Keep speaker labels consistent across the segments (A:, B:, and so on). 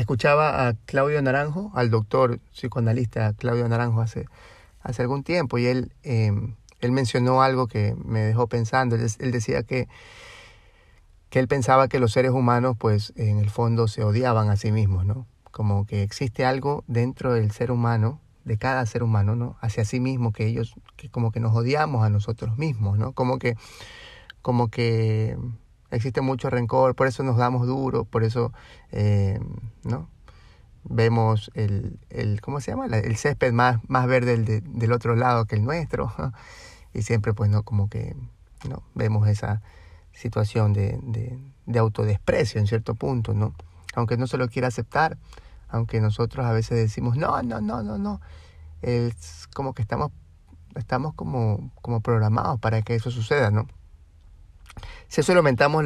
A: Escuchaba a Claudio Naranjo, al doctor psicoanalista Claudio Naranjo hace, hace algún tiempo y él, em, él mencionó algo que me dejó pensando. Él, decía que, que él pensaba que los seres humanos pues en el fondo se odiaban a sí mismos, ¿no? Como que existe algo dentro del ser humano, de cada ser humano, ¿no? Hacia sí mismo, que ellos, que como que nos odiamos a nosotros mismos, ¿no? Como que, como que existe mucho rencor, por eso nos damos duro, por eso, eh, ¿no? Vemos el, el, ¿cómo se llama? El césped más, más verde del, del otro lado que el nuestro. y siempre, pues, ¿no? Como que, ¿no? Vemos esa situación de, de, de autodesprecio en cierto punto, ¿no? Aunque no se lo quiera aceptar, aunque nosotros a veces decimos, no, no, no, no, no. Es como que estamos, estamos como, como programados para que eso suceda, ¿no? Si eso lo aumentamos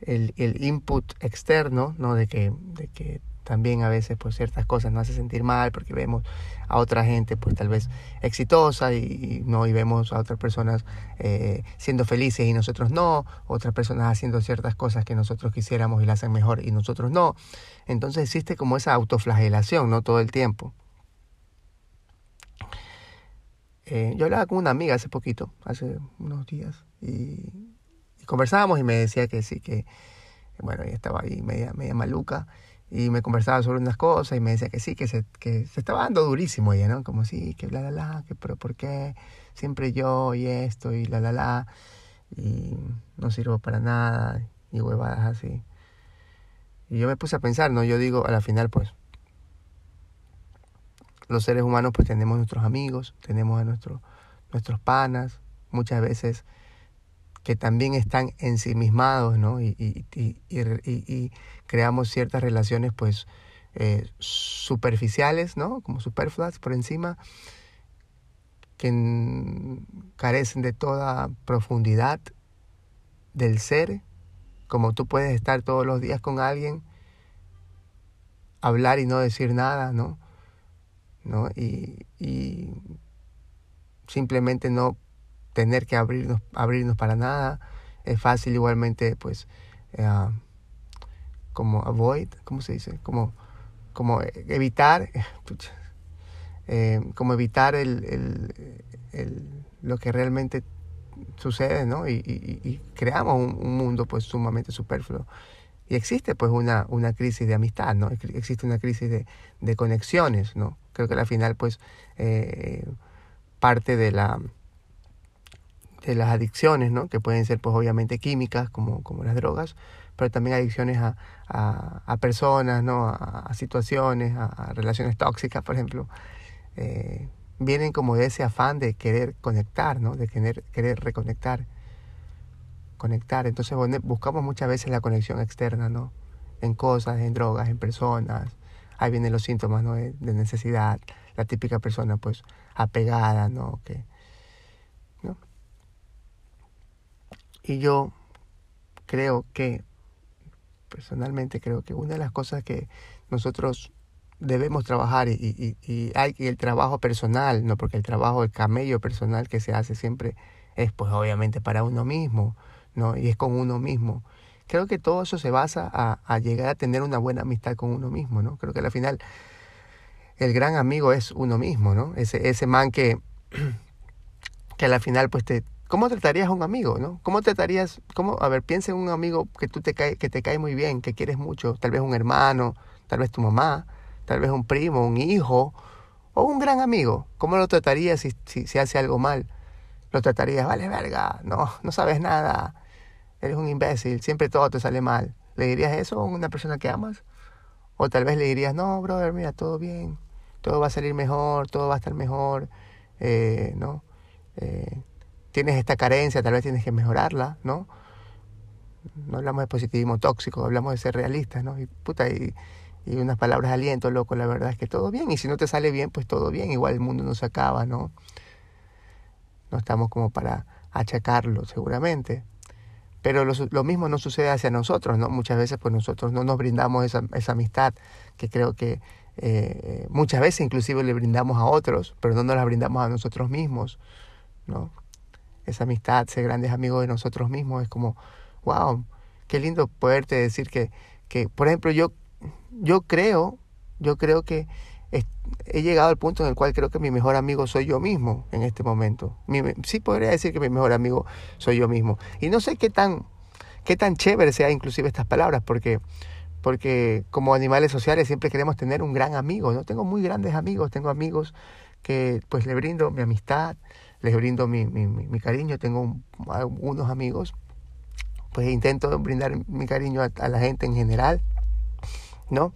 A: el, input externo, ¿no? De que, también a veces pues ciertas cosas nos hace sentir mal porque vemos a otra gente pues tal vez exitosa y, no y vemos a otras personas eh, siendo felices y nosotros no otras personas haciendo ciertas cosas que nosotros quisiéramos y las hacen mejor y nosotros no. Entonces existe como esa autoflagelación no todo el tiempo. Eh, yo hablaba con una amiga hace poquito hace unos días y, conversábamos y me decía que sí, que, bueno, ella estaba ahí media, media maluca y me conversaba sobre unas cosas y me decía que sí, que se, que se estaba dando durísimo ella, ¿no? Como sí, que bla, bla, bla, que pero ¿por qué? Siempre yo y esto y la, la, la, y no sirvo para nada y huevadas así. Y yo me puse a pensar, ¿no? Yo digo, a la final, pues, los seres humanos pues tenemos nuestros amigos, tenemos a nuestros nuestros panas, muchas veces que también están ensimismados, ¿no? Y, y, y, y creamos ciertas relaciones, pues, eh, superficiales, ¿no? Como superfluas por encima, que carecen de toda profundidad del ser, como tú puedes estar todos los días con alguien, hablar y no decir nada, ¿no? ¿No? Y, y simplemente no tener que abrirnos, abrirnos para nada. Es fácil igualmente, pues, eh, como avoid, ¿cómo se dice? Como, como evitar, eh, como evitar el, el, lo que realmente sucede, ¿no? Y, y, creamos un, mundo, pues, sumamente superfluo. Y existe, pues, una, una crisis de amistad, ¿no? Existe una crisis de, de conexiones, ¿no? Creo que al final, pues, eh, parte de la de las adicciones, ¿no? que pueden ser pues obviamente químicas como, como las drogas, pero también adicciones a, a, personas, ¿no? a, situaciones, a, relaciones tóxicas, por ejemplo, eh, vienen como de ese afán de querer conectar, ¿no? de querer, querer reconectar, conectar. Entonces buscamos muchas veces la conexión externa, ¿no? en cosas, en drogas, en personas. Ahí vienen los síntomas ¿no? de, de necesidad, la típica persona pues apegada, ¿no? que Y yo creo que, personalmente creo que una de las cosas que nosotros debemos trabajar y, hay el trabajo personal, no porque el trabajo, el camello personal que se hace siempre es pues obviamente para uno mismo, ¿no? Y es con uno mismo. Creo que todo eso se basa a, a llegar a tener una buena amistad con uno mismo, ¿no? Creo que al final el gran amigo es uno mismo, ¿no? Ese, ese man que, que al final pues te, ¿Cómo tratarías a un amigo, no? ¿Cómo tratarías, cómo, a ver, piensa en un amigo que tú te cae, que te cae muy bien, que quieres mucho, tal vez un hermano, tal vez tu mamá, tal vez un primo, un hijo, o un gran amigo. ¿Cómo lo tratarías si, si, si hace algo mal? Lo tratarías, vale, verga, no, no sabes nada, eres un imbécil, siempre todo te sale mal. ¿Le dirías eso a una persona que amas? O tal vez le dirías, no, brother, mira, todo bien, todo va a salir mejor, todo va a estar mejor, eh, ¿no? Eh, tienes esta carencia, tal vez tienes que mejorarla, ¿no? no hablamos de positivismo tóxico, hablamos de ser realistas, ¿no? Y puta, y, unas palabras de aliento, loco, la verdad es que todo bien. Y si no te sale bien, pues todo bien, igual el mundo no se acaba, ¿no? No estamos como para achacarlo, seguramente. Pero lo, lo, mismo no sucede hacia nosotros, ¿no? Muchas veces pues nosotros no nos brindamos esa, esa amistad que creo que eh, muchas veces inclusive le brindamos a otros, pero no nos la brindamos a nosotros mismos, ¿no? Esa amistad, ser grandes amigos de nosotros mismos es como, wow, qué lindo poderte decir que, que por ejemplo, yo, yo creo, yo creo que he llegado al punto en el cual creo que mi mejor amigo soy yo mismo en este momento. sí podría decir que mi mejor amigo soy yo mismo. Y no sé qué tan, qué tan chévere sea inclusive estas palabras, porque, porque como animales sociales siempre queremos tener un gran amigo. ¿no? Tengo muy grandes amigos, tengo amigos que pues le brindo mi amistad, les brindo mi, mi, mi cariño, tengo unos amigos, pues intento brindar mi cariño a, a la gente en general, ¿no?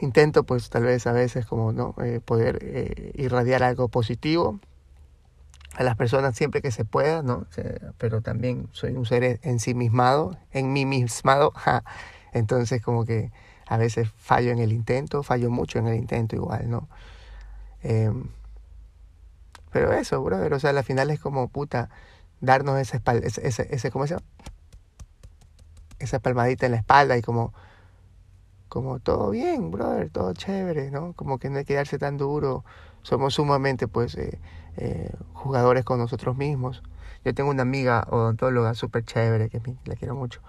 A: intento pues tal vez a veces como no eh, poder eh, irradiar algo positivo a las personas siempre que se pueda no pero también soy un ser ensimismado en mí mismado entonces como que a veces fallo en el intento fallo mucho en el intento igual no em, pero eso brother o sea al final es como puta darnos esa espalda ese, ese, ese ¿cómo se llama? esa palmadita en la espalda y como como todo bien, brother, todo chévere, ¿no? Como que no hay que darse tan duro. Somos sumamente, pues, eh, eh, jugadores con nosotros mismos. Yo tengo una amiga odontóloga súper chévere, que la quiero mucho.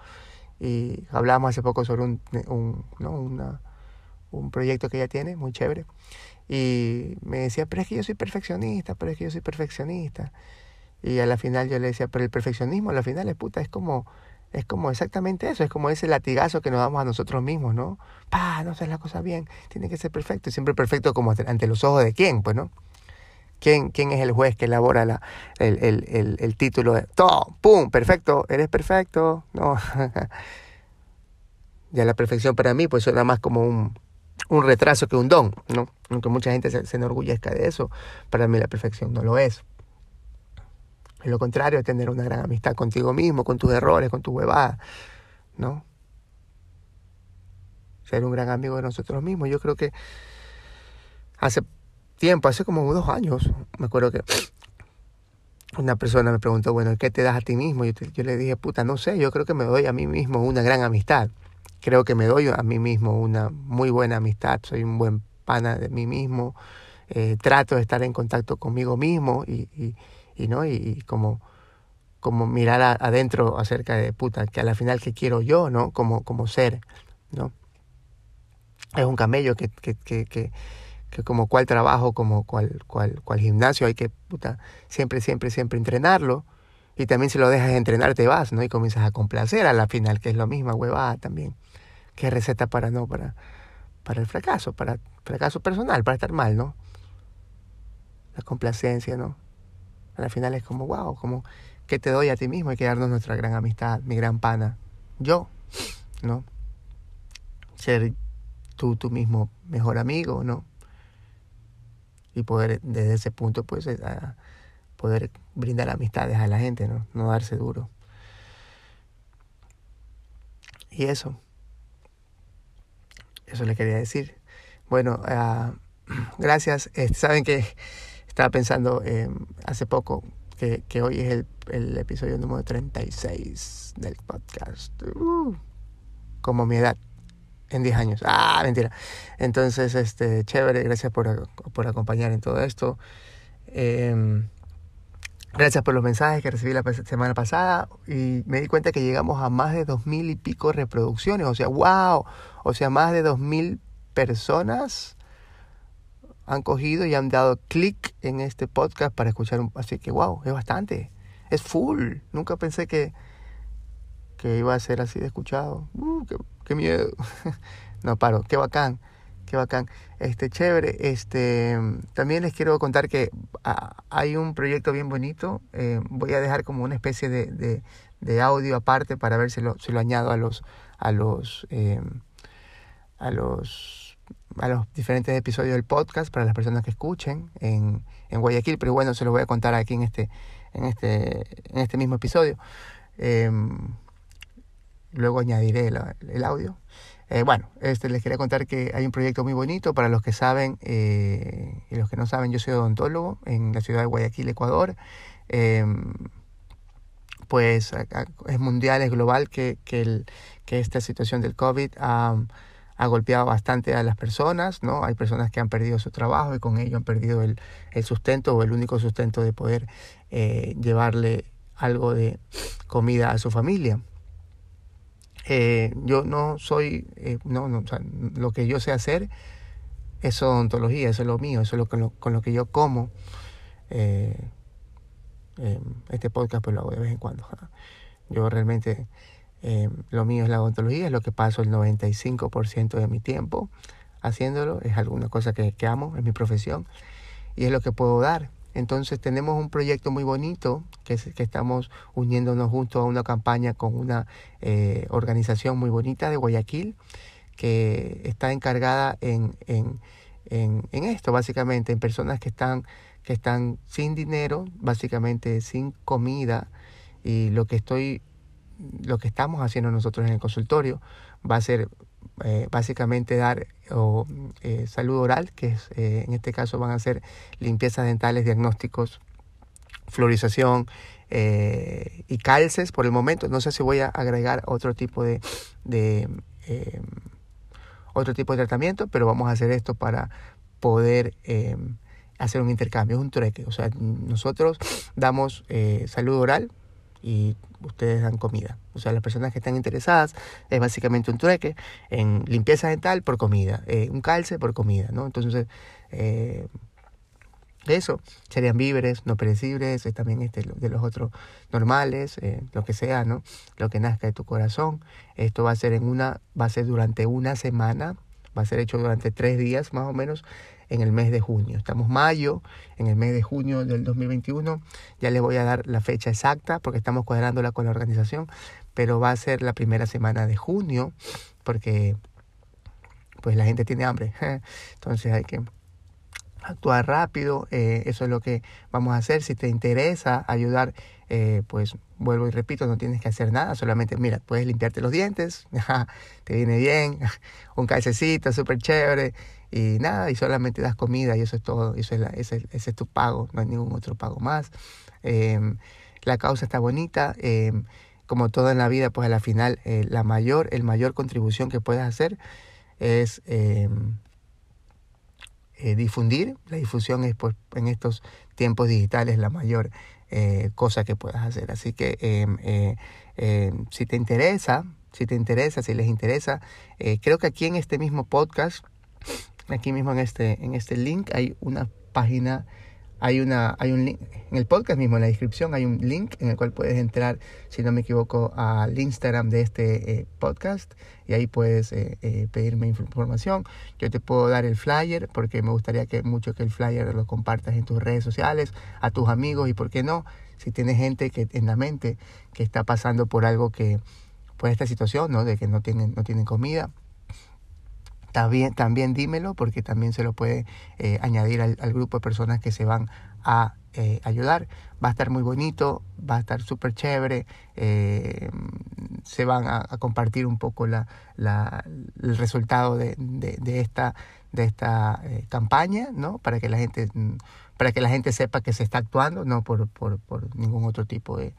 A: Y hablamos hace poco sobre un, un, ¿no? Una, un proyecto que ella tiene, muy chévere. Y me decía, pero es que yo soy perfeccionista, pero es que yo soy perfeccionista. Y a la final yo le decía, pero el perfeccionismo a la final es puta, es como es como exactamente eso, es como ese latigazo que nos damos a nosotros mismos, ¿no? Pa, no haces la cosa bien, tiene que ser perfecto, y siempre perfecto como ante los ojos de quién, pues, ¿no? ¿Quién, quién es el juez que elabora la, el, el, el, título de todo, pum, perfecto, eres perfecto, no? ya la perfección para mí, pues suena más como un, un retraso que un don, ¿no? Aunque mucha gente se, se enorgullezca de eso, para mí la perfección no lo es. Es lo contrario, tener una gran amistad contigo mismo, con tus errores, con tu huevada, ¿no? Ser un gran amigo de nosotros mismos. Yo creo que hace tiempo, hace como dos años, me acuerdo que una persona me preguntó, bueno, ¿qué te das a ti mismo? Yo, yo le dije, puta, no sé, yo creo que me doy a mí mismo una gran amistad. Creo que me doy a mí mismo una muy buena amistad. Soy un buen pana de mí mismo. Eh, trato de estar en contacto conmigo mismo y y no y, como como mirar adentro acerca de puta que a la final que quiero yo no como como ser no es un camello que que, que, que, como cual trabajo como cual cual cual gimnasio hay que siempre siempre siempre entrenarlo y también si lo dejas de entrenar te vas no y comienzas a complacer a la final que es lo misma huevada también qué receta para no para para el fracaso para fracaso personal para estar mal no la complacencia no al final es como, wow, como, ¿qué te doy a ti mismo? Hay que darnos nuestra gran amistad, mi gran pana. Yo, ¿no? Ser tú, tú mismo mejor amigo, ¿no? Y poder, desde ese punto, pues, eh, poder brindar amistades a la gente, ¿no? No darse duro. Y eso. Eso le quería decir. Bueno, uh, gracias. Eh, Saben que estaba pensando eh, hace poco que, hoy es el, episodio número 36 del podcast. Uh, como mi edad en 10 años. Ah, mentira. Entonces, este, chévere, gracias por, por acompañar en todo esto. Eh, gracias por los mensajes que recibí la semana pasada y me di cuenta que llegamos a más de dos mil y pico reproducciones. O sea, wow. O sea, más de dos mil personas han cogido y han dado clic en este podcast para escuchar un... Así que, wow, es bastante. Es full. Nunca pensé que, que iba a ser así de escuchado. Uh, qué, miedo. no paro, qué bacán. Qué bacán. Este, chévere. Este, también les quiero contar que ah, hay un proyecto bien bonito. Eh, voy a dejar como una especie de, de, audio aparte para ver si lo, si lo añado a los, a los, eh, a los a los diferentes episodios del podcast para las personas que escuchen en, en Guayaquil, pero bueno, se lo voy a contar aquí en este, en este, en este mismo episodio. Em, luego añadiré el, audio. Eh, bueno, este, les quería contar que hay un proyecto muy bonito para los que saben eh, y los que no saben. Yo soy odontólogo en la ciudad de Guayaquil, Ecuador. Em, pues es mundial, es global que, que, esta situación del COVID ha, ha, golpeado bastante a las personas, ¿no? Hay personas que han perdido su trabajo y con ello han perdido el, el sustento o el único sustento de poder eh, llevarle algo de comida a su familia. Eh, yo no soy, eh, no, no o sea, lo que yo sé hacer es odontología, eso es lo mío, eso es lo, con, lo, con lo que yo como. Eh, este podcast pues lo hago de vez en cuando. Yo realmente, lo mío es la odontología, es lo que paso el 95% de mi tiempo haciéndolo, es alguna cosa que, que amo, es mi profesión y es lo que puedo dar. Entonces tenemos un proyecto muy bonito que, que estamos uniéndonos junto a una campaña con una eh, organización muy bonita de Guayaquil que está encargada en, en, en, en, esto, básicamente, en personas que están, que están sin dinero, básicamente sin comida y lo que estoy, lo que estamos haciendo nosotros en el consultorio va a ser eh, básicamente dar eh, salud oral, que es, eh, en este caso van a ser limpiezas dentales, diagnósticos, florización y calces por el momento. No sé si voy a agregar otro tipo de, de otro tipo de tratamiento, pero vamos a hacer esto para poder hacer un intercambio, es un trueque. O sea, nosotros damos salud oral y ustedes dan comida. O sea, las personas que están interesadas es básicamente un trueque en limpieza dental por comida, eh, un calce por comida, ¿no? Entonces, eh, eso serían víveres no perecibles, también este, de los otros normales, eh, lo que sea, ¿no? Lo que nazca de tu corazón. Esto va a ser en una, va a ser durante una semana, va a ser hecho durante tres días más o menos en el mes de junio. Estamos mayo, en el mes de junio del 2021. Ya les voy a dar la fecha exacta porque estamos cuadrándola con la organización, pero va a ser la primera semana de junio porque pues la gente tiene hambre. Entonces hay que actuar rápido. Eh, eso es lo que vamos a hacer. Si te interesa ayudar, eh, pues vuelvo y repito, no tienes que hacer nada. Solamente, mira, puedes limpiarte los dientes. te viene bien. Un calcecito súper chévere y nada, y solamente das comida y eso es todo, eso es ese, es tu pago, no hay ningún otro pago más. Em, la causa está bonita, em, como todo en la vida, pues a la final eh, la mayor, el mayor contribución que puedes hacer es em, eh, difundir, la difusión es pues en estos tiempos digitales la mayor eh, cosa que puedas hacer. Así que si te interesa, si te interesa, si les interesa, creo que aquí en este mismo podcast aquí mismo en este, en este link hay una página, hay, una, hay un link, en el podcast mismo, en la descripción hay un link en el cual puedes entrar, si no me equivoco, al Instagram de este eh, podcast y ahí puedes eh, eh, pedirme información. Yo te puedo dar el flyer porque me gustaría que mucho que el flyer lo compartas en tus redes sociales, a tus amigos y por qué no, si tienes gente que en la mente que está pasando por algo que, por esta situación, ¿no? De que no tienen, no tienen comida también, también dímelo porque también se lo puede eh, añadir al, grupo de personas que se van a eh, ayudar. Va a estar muy bonito, va a estar súper chévere, eh, se van a, compartir un poco la, la, el resultado de, de, de esta, de esta campaña, ¿no? Para que la gente para que la gente sepa que se está actuando, no por, por, por ningún otro tipo de,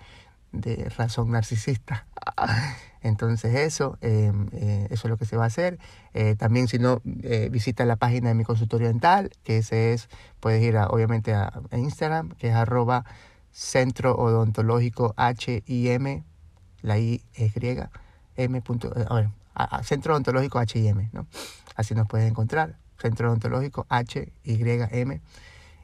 A: de razón narcisista. Entonces eso, em, eh, eso es lo que se va a hacer. Eh, también si no, eh, visita la página de mi consultorio dental, que ese es, puedes ir a, obviamente a, Instagram, que es arroba centro odontológico H-I-M, la I es griega, M. Punto, a ver, centro odontológico H-I-M, ¿no? Así nos puedes encontrar, centro odontológico H-Y-M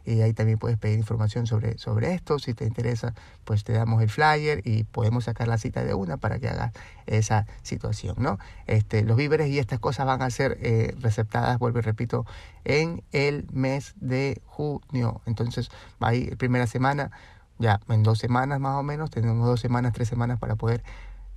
A: y ahí también puedes pedir información sobre, sobre esto. Si te interesa, pues te damos el flyer y podemos sacar la cita de una para que hagas esa situación, ¿no? Este, los víveres y estas cosas van a ser eh, receptadas, vuelvo y repito, en el mes de junio. Entonces, va a ir primera semana, ya en dos semanas más o menos, tenemos dos semanas, tres semanas para poder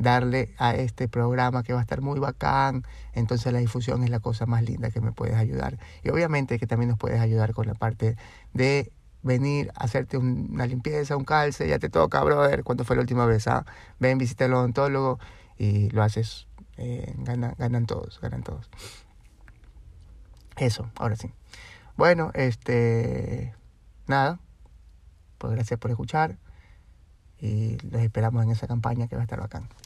A: darle a este programa que va a estar muy bacán. Entonces la difusión es la cosa más linda que me puedes ayudar. Y obviamente que también nos puedes ayudar con la parte de venir a hacerte una limpieza, un calce, ya te toca, brother, ¿cuánto fue la última vez? Ah? Ven, visita al odontólogo y lo haces, eh, ganan todos, ganan todos. Eso, ahora sí. Bueno, este, nada, pues gracias por escuchar y los esperamos en esa campaña que va a estar bacán.